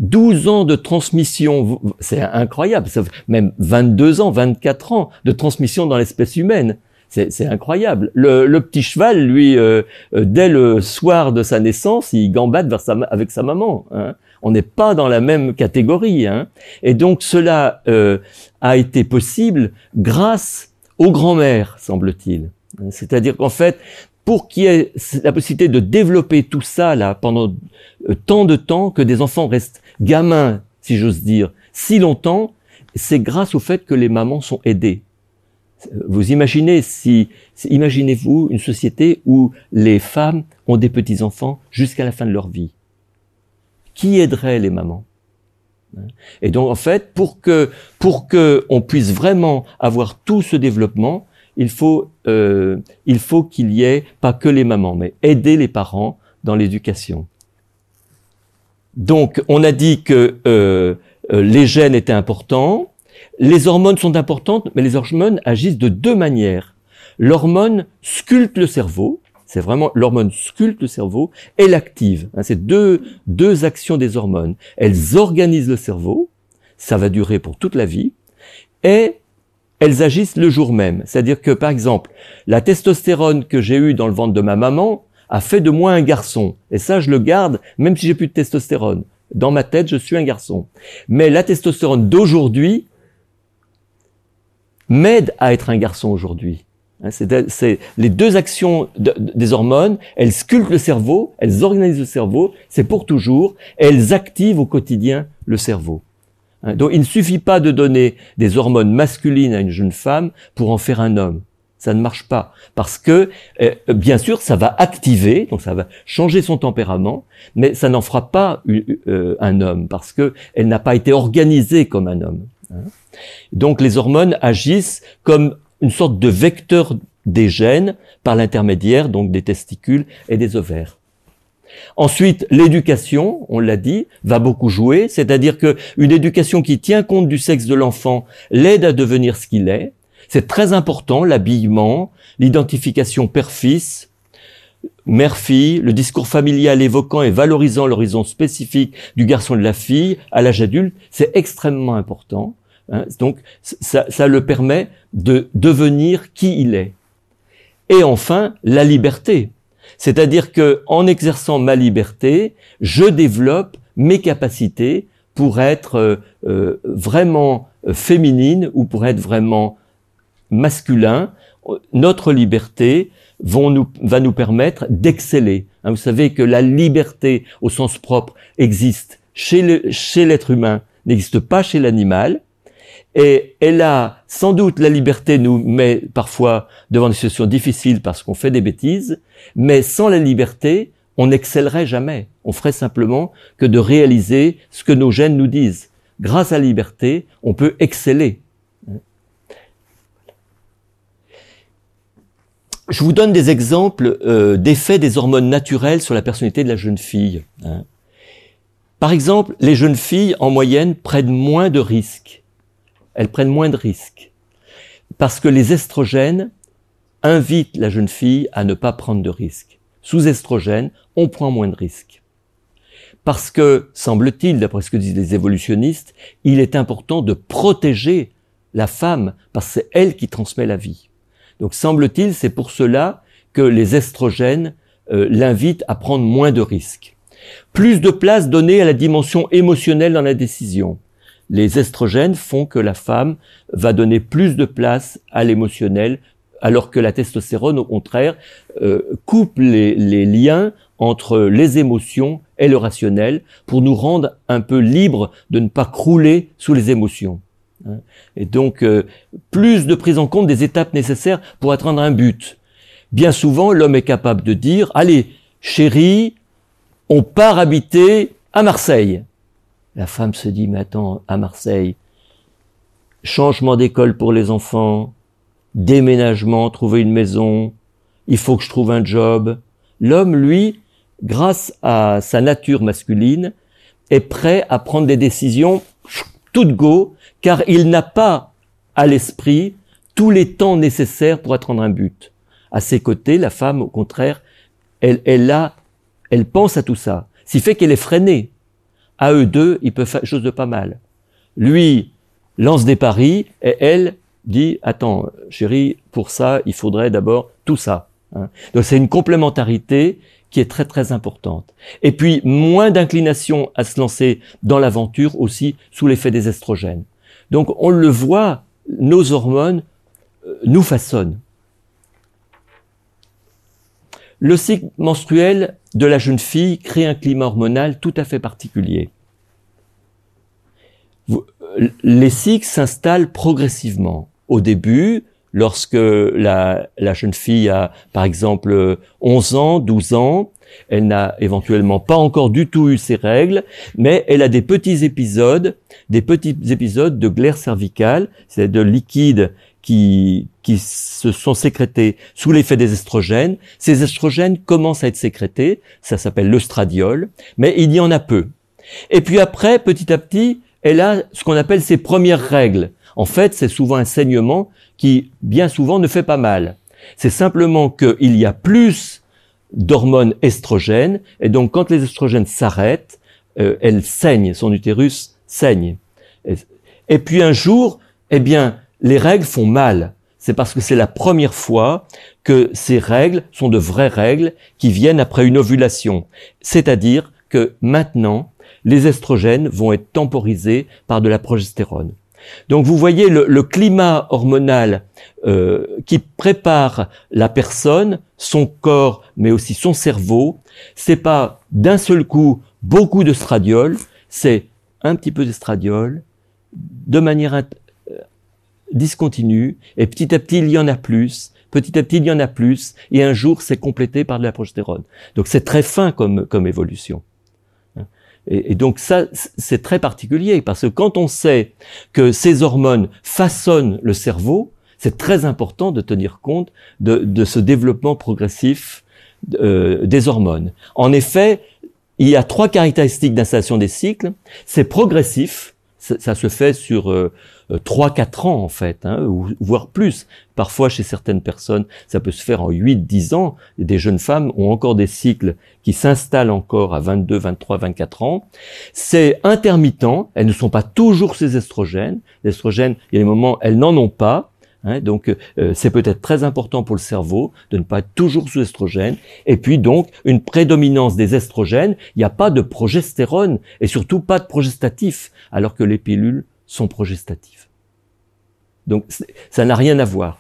12 ans de transmission, c'est incroyable, même 22 ans, 24 ans de transmission dans l'espèce humaine. C'est incroyable. Le, petit cheval, lui, euh, euh, dès le soir de sa naissance, il gambade vers sa, avec sa maman. Hein. On n'est pas dans la même catégorie. Hein. Et donc cela euh, a été possible grâce aux grands-mères, semble-t-il. C'est-à-dire qu'en fait, pour qu'il y ait la possibilité de développer tout ça là pendant tant de temps, que des enfants restent gamin, si j'ose dire, si longtemps, c'est grâce au fait que les mamans sont aidées. Vous imaginez si, imaginez-vous une société où les femmes ont des petits enfants jusqu'à la fin de leur vie. Qui aiderait les mamans? Et donc en fait, pour que pour que on puisse vraiment avoir tout ce développement, il faut euh, il faut qu'il y ait pas que les mamans, mais aider les parents dans l'éducation. Donc, on a dit que euh, euh, les gènes étaient importants, les hormones sont importantes, mais les hormones agissent de deux manières. L'hormone sculpte le cerveau, c'est vraiment l'hormone sculpte le cerveau, et l'active. Hein, c'est deux, deux actions des hormones. Elles organisent le cerveau, ça va durer pour toute la vie, et elles agissent le jour même. C'est-à-dire que, par exemple, la testostérone que j'ai eue dans le ventre de ma maman, a fait de moi un garçon. Et ça, je le garde, même si j'ai plus de testostérone. Dans ma tête, je suis un garçon. Mais la testostérone d'aujourd'hui m'aide à être un garçon aujourd'hui. Hein, c'est les deux actions des hormones, elles sculptent le cerveau, elles organisent le cerveau, c'est pour toujours, elles activent au quotidien le cerveau. Hein, donc il ne suffit pas de donner des hormones masculines à une jeune femme pour en faire un homme. Ça ne marche pas. Parce que euh, bien sûr ça va activer donc ça va changer son tempérament mais ça n'en fera pas euh, un homme parce que elle n'a pas été organisée comme un homme. Hein. donc les hormones agissent comme une sorte de vecteur des gènes par l'intermédiaire donc des testicules et des ovaires Ensuite, l'éducation, on l'a dit, va beaucoup jouer, c'est-à-dire que une éducation qui tient compte du sexe de l'enfant l'aide à devenir ce qu'il est, c'est très important, l'habillement, l'identification père-fils, mère-fille, le discours familial évoquant et valorisant l'horizon spécifique du garçon et de la fille à l'âge adulte, c'est extrêmement important Hein. Donc ça, ça le permet de devenir qui il est. Et enfin, la liberté. C'est-à-dire que en exerçant ma liberté, je développe mes capacités pour être euh, euh, vraiment féminine ou pour être vraiment masculin. Notre liberté va nous permettre d'exceller. Hein, vous savez que la liberté au sens propre existe chez l'être humain, n'existe pas chez l'animal. Et elle a sans doute la liberté nous met parfois devant des situations difficiles parce qu'on fait des bêtises, mais sans la liberté, on n'excellerait jamais. On ferait simplement que de réaliser ce que nos gènes nous disent. Grâce à la liberté, on peut exceller. Je vous donne des exemples euh, d'effets des hormones naturelles sur la personnalité de la jeune fille. Hein. Par exemple, les jeunes filles, en moyenne, prennent moins de risques elles prennent moins de risques. Parce que les estrogènes invitent la jeune fille à ne pas prendre de risques. Sous estrogène, on prend moins de risques. Parce que, semble-t-il, d'après ce que disent les évolutionnistes, il est important de protéger la femme, parce que c'est elle qui transmet la vie. Donc, semble-t-il, c'est pour cela que les estrogènes euh, l'invitent à prendre moins de risques. Plus de place donnée à la dimension émotionnelle dans la décision les estrogènes font que la femme va donner plus de place à l'émotionnel, alors que la testostérone, au contraire, euh, coupe les, liens entre les émotions et le rationnel pour nous rendre un peu libres de ne pas crouler sous les émotions. Hein. Et donc, euh, plus de prise en compte des étapes nécessaires pour atteindre un but. Bien souvent, l'homme est capable de dire, allez, chérie, on part habiter à Marseille. La femme se dit, mais attends, à Marseille, changement d'école pour les enfants, déménagement, trouver une maison, il faut que je trouve un job. L'homme, lui, grâce à sa nature masculine, est prêt à prendre des décisions toutes go, car il n'a pas à l'esprit tous les temps nécessaires pour atteindre un but. À ses côtés, la femme, au contraire, elle, elle a, elle pense à tout ça. Ce qui fait qu'elle est freinée à eux deux, ils peuvent faire chose de pas mal. Lui lance des paris et elle dit attends chérie pour ça il faudrait d'abord tout ça. Hein. Donc c'est une complémentarité qui est très très importante. Et puis moins d'inclination à se lancer dans l'aventure aussi sous l'effet des estrogènes. Donc on le voit, nos hormones euh, nous façonnent. Le cycle menstruel de la jeune fille crée un climat hormonal tout à fait particulier. Les cycles s'installent progressivement. Au début, lorsque la, jeune fille a, par exemple, 11 ans, 12 ans, elle n'a éventuellement pas encore du tout eu ses règles, mais elle a des petits épisodes, des petits épisodes de glaire cervicale, c'est de liquide qui, qui se sont sécrétés sous l'effet des estrogènes. Ces estrogènes commencent à être sécrétés, ça s'appelle l'œstradiol, mais il y en a peu. Et puis après, petit à petit, elle a ce qu'on appelle ses premières règles. En fait, c'est souvent un saignement qui, bien souvent, ne fait pas mal. C'est simplement qu'il y a plus d'hormones estrogènes, et donc quand les estrogènes s'arrêtent, euh, elle saigne, son utérus saigne. et puis un jour, eh bien, les règles font mal. C'est parce que c'est la première fois que ces règles sont de vraies règles qui viennent après une ovulation. C'est-à-dire que maintenant, les estrogènes vont être temporisés par de la progestérone. Donc vous voyez le, climat hormonal euh, qui prépare la personne, son corps, mais aussi son cerveau. C'est pas d'un seul coup beaucoup de stradiol, c'est un petit peu d'estradiol, de manière discontinue, et petit à petit, il y en a plus, petit à petit, il y en a plus, et un jour, c'est complété par de la progestérone. Donc c'est très fin comme, comme évolution. Et, donc ça, c'est très particulier, parce que quand on sait que ces hormones façonnent le cerveau, c'est très important de tenir compte de, de ce développement progressif euh, des hormones. En effet, il y a trois caractéristiques d'installation des cycles. C'est progressif, ça, se fait sur... Euh, 3-4 ans en fait, hein, voire plus. Parfois chez certaines personnes, ça peut se faire en 8-10 ans. Des jeunes femmes ont encore des cycles qui s'installent encore à 22, 23, 24 ans. C'est intermittent, elles ne sont pas toujours ces estrogènes. L'estrogène, il y a des moments, elles n'en ont pas. Hein, donc euh, c'est peut-être très important pour le cerveau de ne pas être toujours sous estrogène. Et puis donc une prédominance des estrogènes, il n'y a pas de progestérone et surtout pas de progestatif, alors que les pilules sont progestatives. Donc ça n'a rien à voir.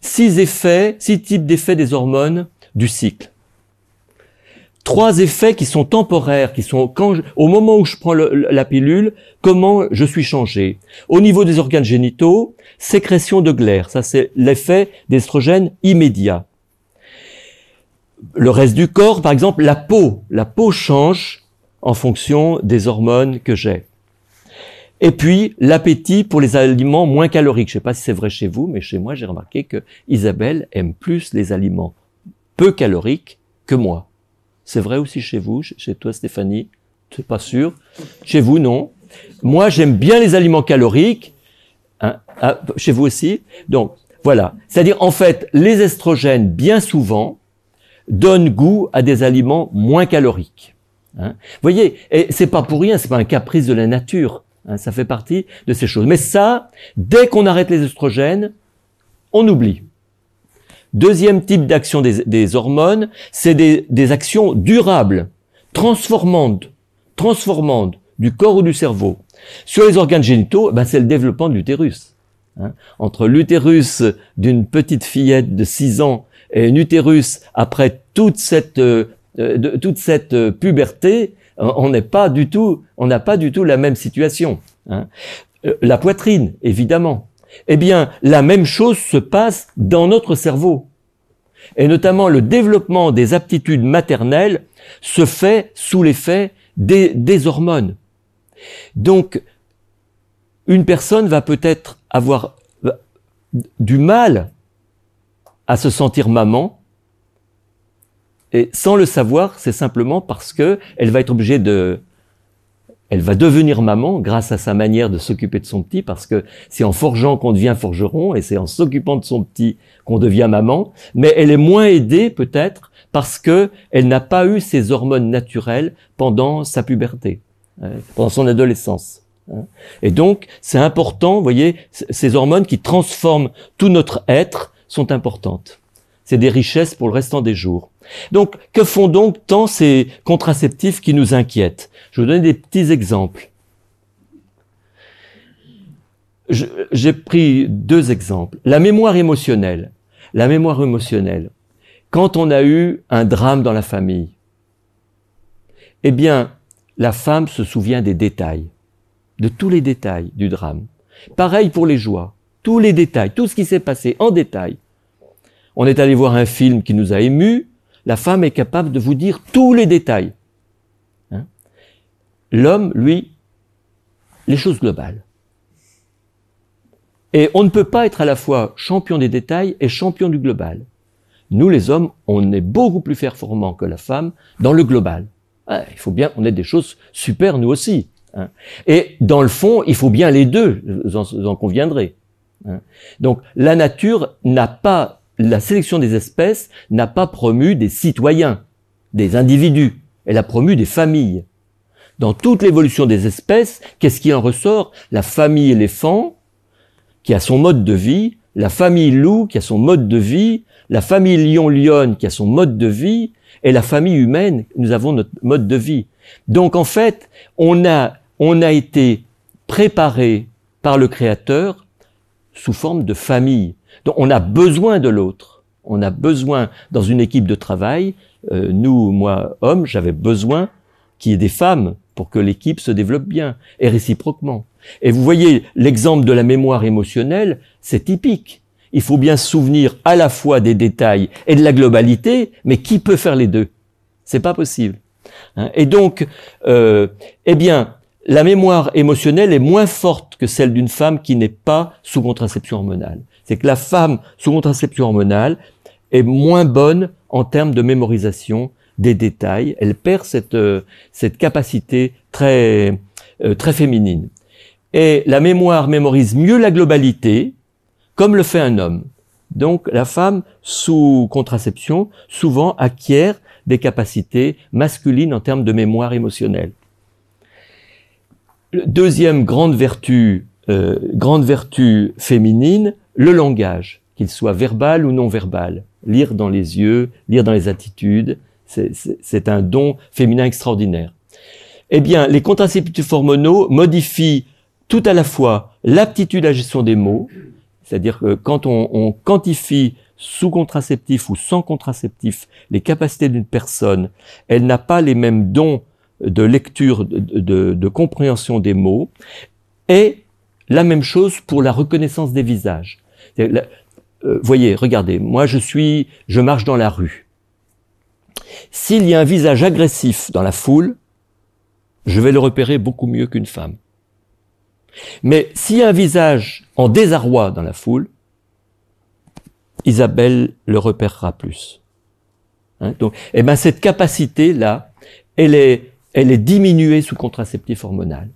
Six effets, six types d'effets des hormones du cycle trois effets qui sont temporaires, qui sont quand au moment où je prends la pilule, comment je suis changé. Au niveau des organes génitaux, sécrétion de glaire, ça c'est l'effet d'estrogène immédiat. Le reste du corps, par exemple, la peau, la peau change en fonction des hormones que j'ai. Et puis l'appétit pour les aliments moins caloriques. Je ne sais pas si c'est vrai chez vous, mais chez moi j'ai remarqué que Isabelle aime plus les aliments peu caloriques que moi. C'est vrai aussi chez vous, chez toi Stéphanie? C'est pas sûr. Chez vous, non. Moi, j'aime bien les aliments caloriques. Hein, ah, chez vous aussi. Donc, voilà. C'est-à-dire, en fait, les estrogènes, bien souvent, donnent goût à des aliments moins caloriques. Hein. Vous voyez, et c'est pas pour rien, c'est pas un caprice de la nature. Hein, ça fait partie de ces choses. Mais ça, dès qu'on arrête les estrogènes, on oublie. Deuxième type d'action des, hormones, c'est des, actions durables, transformantes, transformantes du corps ou du cerveau. Sur les organes génitaux, ben c'est le développement de l'utérus. Hein. Entre l'utérus d'une petite fillette de 6 ans et un utérus après toute cette, euh, cette euh, puberté, on n'est pas du tout, on n'a pas du tout la même situation. Hein. Euh, la poitrine, évidemment. Eh bien, la même chose se passe dans notre cerveau. Et notamment le développement des aptitudes maternelles se fait sous l'effet des, hormones. Donc, une personne va peut-être avoir du mal à se sentir maman, et sans le savoir, c'est simplement parce que elle va être obligée de elle va devenir maman grâce à sa manière de s'occuper de son petit, parce que c'est en forgeant qu'on devient forgeron, et c'est en s'occupant de son petit qu'on devient maman, mais elle est moins aidée peut-être parce que elle n'a pas eu ses hormones naturelles pendant sa puberté, hein, pendant son adolescence. Hein. Et donc, c'est important, vous voyez, ces hormones qui transforment tout notre être sont importantes. C'est des richesses pour le restant des jours. Donc, que font donc tant ces contraceptifs qui nous inquiètent? Je vais vous donner des petits exemples. J'ai pris deux exemples. La mémoire émotionnelle. La mémoire émotionnelle. Quand on a eu un drame dans la famille, eh bien, la femme se souvient des détails, de tous les détails du drame. Pareil pour les joies, tous les détails, tout ce qui s'est passé en détail. On est allé voir un film qui nous a émus, la femme est capable de vous dire tous les détails. Hein L'homme, lui, les choses globales. Et on ne peut pas être à la fois champion des détails et champion du global. Nous, les hommes, on est beaucoup plus performants que la femme dans le global. Ah, il faut bien qu'on ait des choses super, nous aussi. Hein. Et dans le fond, il faut bien les deux, vous en, conviendrez. Hein. Donc, la nature n'a pas la sélection des espèces n'a pas promu des citoyens, des individus, elle a promu des familles. Dans toute l'évolution des espèces, qu'est-ce qui en ressort? La famille éléphant, qui a son mode de vie, la famille loup, qui a son mode de vie, la famille lion-lionne, qui a son mode de vie, et la famille humaine, nous avons notre mode de vie. Donc en fait, on a, on a été préparé par le Créateur sous forme de famille. Donc on a besoin de l'autre. On a besoin dans une équipe de travail, euh, nous, moi, homme, j'avais besoin qu'il y ait des femmes pour que l'équipe se développe bien, et réciproquement. Et vous voyez, l'exemple de la mémoire émotionnelle, c'est typique. Il faut bien se souvenir à la fois des détails et de la globalité, mais qui peut faire les deux? C'est pas possible. Hein. et donc, euh, eh bien, la mémoire émotionnelle est moins forte que celle d'une femme qui n'est pas sous contraception hormonale c'est que la femme sous contraception hormonale est moins bonne en termes de mémorisation des détails. Elle perd cette, euh, cette capacité très, euh, très féminine. Et la mémoire mémorise mieux la globalité, comme le fait un homme. Donc la femme, sous contraception, souvent acquiert des capacités masculines en termes de mémoire émotionnelle. Deuxième grande vertu, euh, grande vertu féminine, le langage, qu'il soit verbal ou non verbal. Lire dans les yeux, lire dans les attitudes, c'est un don féminin extraordinaire. Eh bien, les contraceptifs hormonaux modifient tout à la fois l'aptitude à la gestion des mots, c'est-à-dire que quand on, on quantifie sous contraceptif ou sans contraceptif les capacités d'une personne, elle n'a pas les mêmes dons de lecture, de, compréhension des mots, et la même chose pour la reconnaissance des visages. Euh, voyez, regardez, moi je suis, je marche dans la rue. S'il y a un visage agressif dans la foule, je vais le repérer beaucoup mieux qu'une femme. Mais s'il y a un visage en désarroi dans la foule, Isabelle le repérera plus. Hein, donc, eh ben cette capacité là, elle est elle est diminuée sous contraceptif hormonal.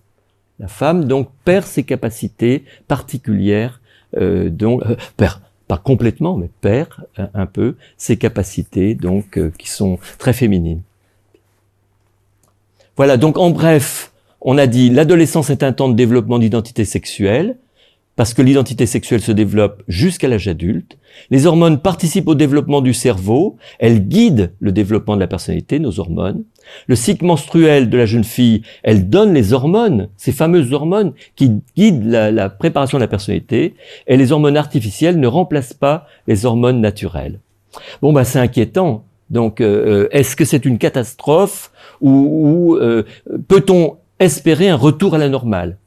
La femme donc perd ses capacités particulières, donc euh, perd pas complètement, mais perd un, peu ses capacités donc euh, qui sont très féminines. Voilà donc en bref, on a dit l'adolescence est un temps de développement d'identité sexuelle parce que l'identité sexuelle se développe jusqu'à l'âge adulte. Les hormones participent au développement du cerveau, elles guident le développement de la personnalité, nos hormones. Le cycle menstruel de la jeune fille, elle donne les hormones, ces fameuses hormones qui guident la, préparation de la personnalité, et les hormones artificielles ne remplacent pas les hormones naturelles. Bon, bah c'est inquiétant. Donc, euh, euh, est-ce que c'est une catastrophe ou, euh, peut-on espérer un retour à la normale?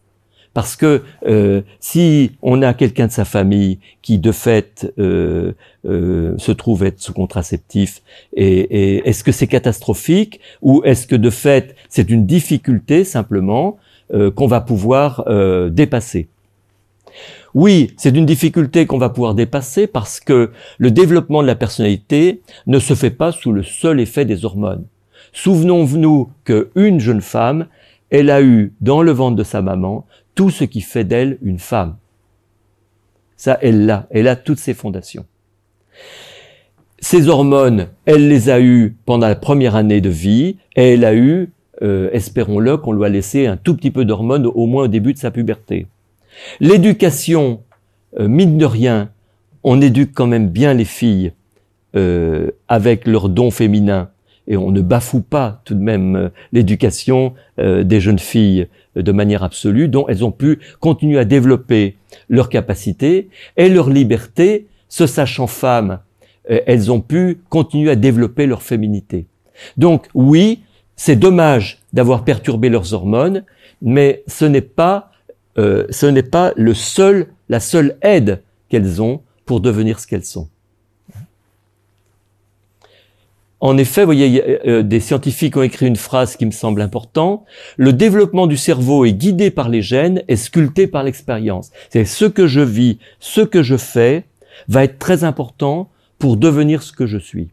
Parce que euh, si on a quelqu'un de sa famille qui de fait euh, euh, se trouve être sous contraceptif, et, est-ce que c'est catastrophique ou est-ce que de fait c'est une difficulté simplement qu'on va pouvoir dépasser? Oui, c'est une difficulté qu'on va pouvoir dépasser parce que le développement de la personnalité ne se fait pas sous le seul effet des hormones. Souvenons-nous qu'une jeune femme, elle a eu dans le ventre de sa maman tout ce qui fait d'elle une femme. Ça, elle l'a, elle a toutes ses fondations. Ces hormones, elle les a eues pendant la première année de vie, et elle a eu, euh, espérons-le, qu'on lui a laissé un tout petit peu d'hormones au moins au début de sa puberté. L'éducation, euh, mine de rien, on éduque quand même bien les filles euh, avec leurs dons féminins et on ne bafoue pas tout de même l'éducation des jeunes filles de manière absolue, dont elles ont pu continuer à développer leurs capacités et leur liberté, se sachant femmes, euh, elles ont pu continuer à développer leur féminité. Donc oui, c'est dommage d'avoir perturbé leurs hormones, mais ce n'est pas, euh, ce n'est pas le seul, la seule aide qu'elles ont pour devenir ce qu'elles sont. En effet, vous voyez, euh, des scientifiques ont écrit une phrase qui me semble importante. Le développement du cerveau est guidé par les gènes et sculpté par l'expérience. C'est ce que je vis, ce que je fais va être très important pour devenir ce que je suis.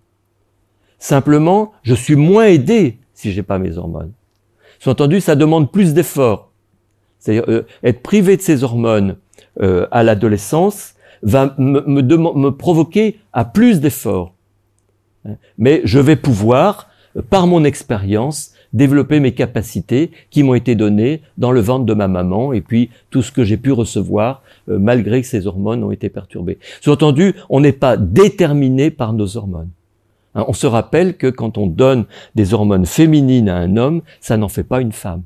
Simplement, je suis moins aidé si j'ai pas mes hormones. Entendu, ça demande plus d'efforts. C'est-à-dire euh, être privé de ces hormones euh, à l'adolescence va me, me provoquer à plus d'efforts. Mais je vais pouvoir, par mon expérience, développer mes capacités qui m'ont été données dans le ventre de ma maman et puis tout ce que j'ai pu recevoir euh, malgré que ces hormones ont été perturbées. Sous-entendu, on n'est pas déterminé par nos hormones. Hein, on se rappelle que quand on donne des hormones féminines à un homme, ça n'en fait pas une femme.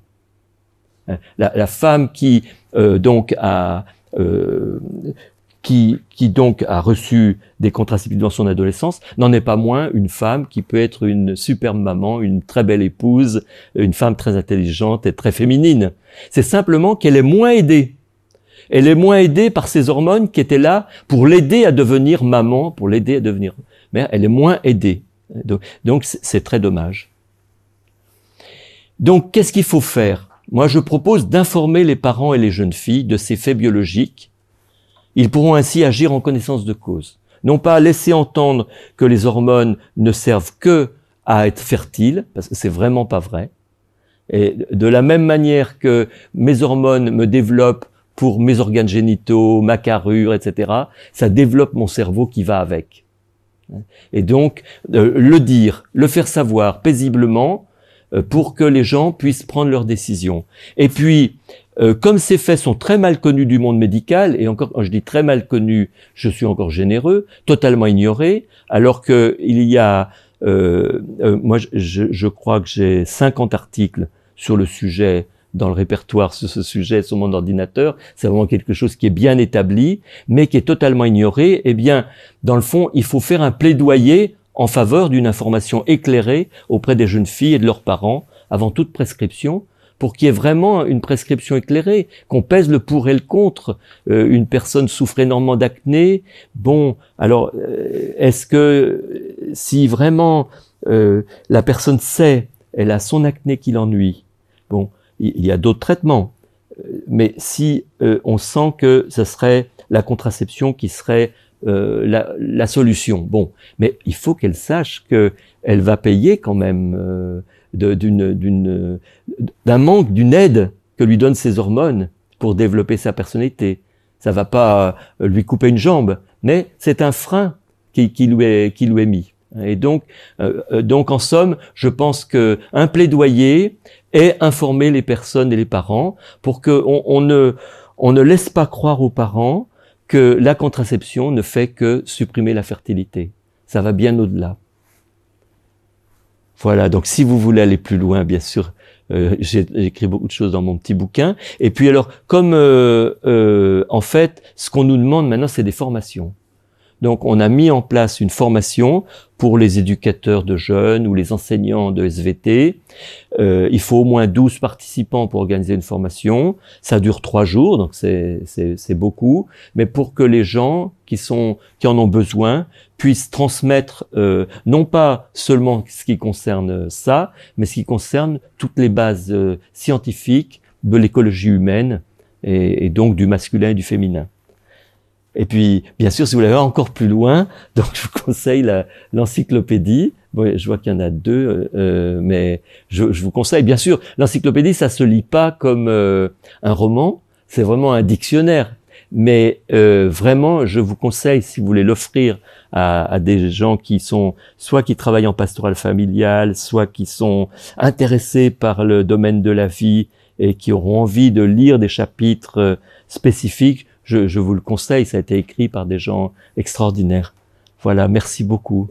Hein, la, femme qui euh, donc a euh, qui, qui donc a reçu des contraceptifs dans son adolescence, n'en est pas moins une femme qui peut être une superbe maman, une très belle épouse, une femme très intelligente et très féminine. C'est simplement qu'elle est moins aidée. Elle est moins aidée par ces hormones qui étaient là pour l'aider à devenir maman, pour l'aider à devenir mère. Elle est moins aidée. Donc c'est très dommage. Donc qu'est-ce qu'il faut faire? Moi je propose d'informer les parents et les jeunes filles de ces faits biologiques ils pourront ainsi agir en connaissance de cause. Non pas laisser entendre que les hormones ne servent que à être fertiles, parce que c'est vraiment pas vrai. Et de la même manière que mes hormones me développent pour mes organes génitaux, ma carrure, etc., ça développe mon cerveau qui va avec. Et donc, euh, le dire, le faire savoir paisiblement euh, pour que les gens puissent prendre leurs décisions. Et puis, euh, comme ces faits sont très mal connus du monde médical, et encore quand je dis très mal connus, je suis encore généreux, totalement ignorés, alors qu'il y a, moi je, je crois que j'ai 50 articles sur le sujet dans le répertoire sur ce sujet sur mon ordinateur, c'est vraiment quelque chose qui est bien établi, mais qui est totalement ignoré, eh bien, dans le fond, il faut faire un plaidoyer en faveur d'une information éclairée auprès des jeunes filles et de leurs parents avant toute prescription, pour qu'il y ait vraiment une prescription éclairée, qu'on pèse le pour et le contre. Euh, une personne souffre énormément d'acné. Bon, alors, euh, est-ce que si vraiment euh, la personne sait, elle a son acné qui l'ennuie, bon, il y a d'autres traitements. Mais si on sent que ce serait la contraception qui serait la, solution, bon, mais il faut qu'elle sache que elle va payer quand même d'un manque, d'une aide que lui donnent ses hormones pour développer sa personnalité. Ça va pas lui couper une jambe, mais c'est un frein qui, qui, lui est, qui lui est mis. Et donc, donc en somme, je pense que un plaidoyer et informer les personnes et les parents pour qu'on on ne, on ne laisse pas croire aux parents que la contraception ne fait que supprimer la fertilité. Ça va bien au-delà. Voilà, donc si vous voulez aller plus loin, bien sûr, euh, j'ai écrit beaucoup de choses dans mon petit bouquin. Et puis alors, comme euh, euh, en fait, ce qu'on nous demande maintenant, c'est des formations. Donc on a mis en place une formation pour les éducateurs de jeunes ou les enseignants de SVT. Euh, il faut au moins 12 participants pour organiser une formation. Ça dure trois jours, donc c'est beaucoup. Mais pour que les gens qui, sont, qui en ont besoin puissent transmettre euh, non pas seulement ce qui concerne ça, mais ce qui concerne toutes les bases euh, scientifiques de l'écologie humaine et donc du masculin et du féminin. Et puis, bien sûr, si vous voulez encore plus loin, donc je vous conseille l'encyclopédie. Bon, je vois qu'il y en a deux, euh, euh, mais je, vous conseille, bien sûr, l'encyclopédie, ça se lit pas comme euh, un roman, c'est vraiment un dictionnaire. Mais vraiment, je vous conseille, si vous voulez l'offrir à, à, des gens qui sont soit qui travaillent en pastoral familial, soit qui sont intéressés par le domaine de la vie et qui auront envie de lire des chapitres spécifiques, je, vous le conseille, ça a été écrit par des gens extraordinaires. Voilà, merci beaucoup.